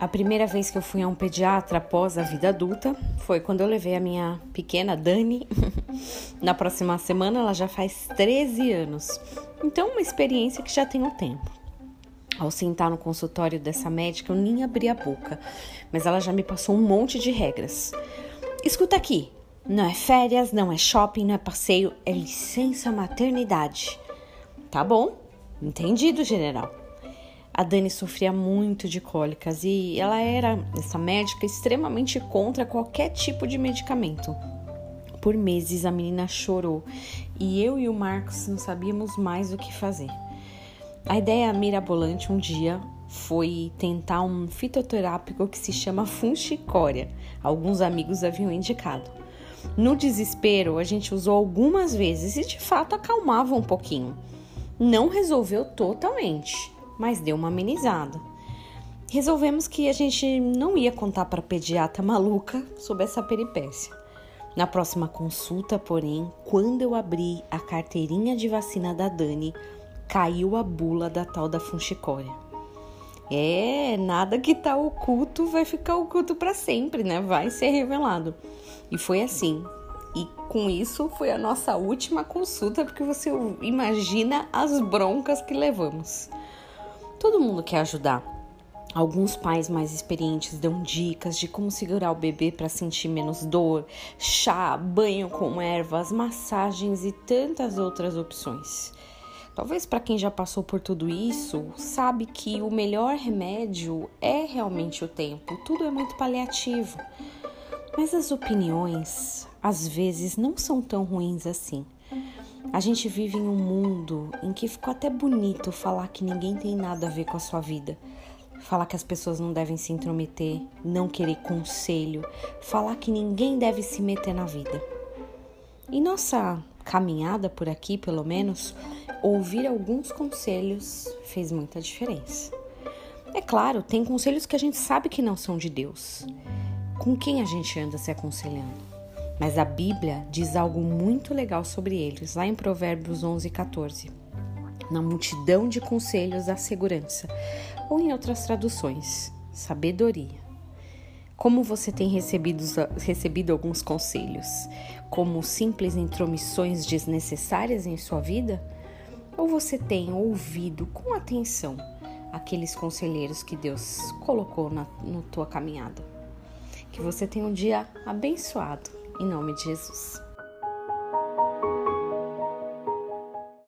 A primeira vez que eu fui a um pediatra após a vida adulta foi quando eu levei a minha pequena Dani. Na próxima semana ela já faz 13 anos. Então, uma experiência que já tem um tempo. Ao sentar no consultório dessa médica, eu nem abri a boca, mas ela já me passou um monte de regras. Escuta aqui: não é férias, não é shopping, não é passeio, é licença maternidade. Tá bom, entendido, general. A Dani sofria muito de cólicas e ela era, essa médica, extremamente contra qualquer tipo de medicamento. Por meses a menina chorou e eu e o Marcos não sabíamos mais o que fazer. A ideia mirabolante um dia foi tentar um fitoterápico que se chama funchicória. Alguns amigos haviam indicado. No desespero, a gente usou algumas vezes e de fato acalmava um pouquinho. Não resolveu totalmente, mas deu uma amenizada. Resolvemos que a gente não ia contar para a pediatra maluca sobre essa peripécia. Na próxima consulta, porém, quando eu abri a carteirinha de vacina da Dani, caiu a bula da tal da funchicória. É, nada que tá oculto vai ficar oculto para sempre, né? Vai ser revelado. E foi assim. E com isso foi a nossa última consulta, porque você imagina as broncas que levamos. Todo mundo quer ajudar. Alguns pais mais experientes dão dicas de como segurar o bebê para sentir menos dor, chá, banho com ervas, massagens e tantas outras opções. Talvez para quem já passou por tudo isso, sabe que o melhor remédio é realmente o tempo. Tudo é muito paliativo. Mas as opiniões, às vezes, não são tão ruins assim. A gente vive em um mundo em que ficou até bonito falar que ninguém tem nada a ver com a sua vida. Falar que as pessoas não devem se intrometer, não querer conselho, falar que ninguém deve se meter na vida. E nossa caminhada por aqui, pelo menos, ouvir alguns conselhos fez muita diferença. É claro, tem conselhos que a gente sabe que não são de Deus. Com quem a gente anda se aconselhando? Mas a Bíblia diz algo muito legal sobre eles, lá em Provérbios 11 e 14. Na multidão de conselhos há segurança, ou em outras traduções, sabedoria. Como você tem recebido, recebido alguns conselhos? Como simples intromissões desnecessárias em sua vida? Ou você tem ouvido com atenção aqueles conselheiros que Deus colocou na, na tua caminhada? Que você tenha um dia abençoado em nome de Jesus.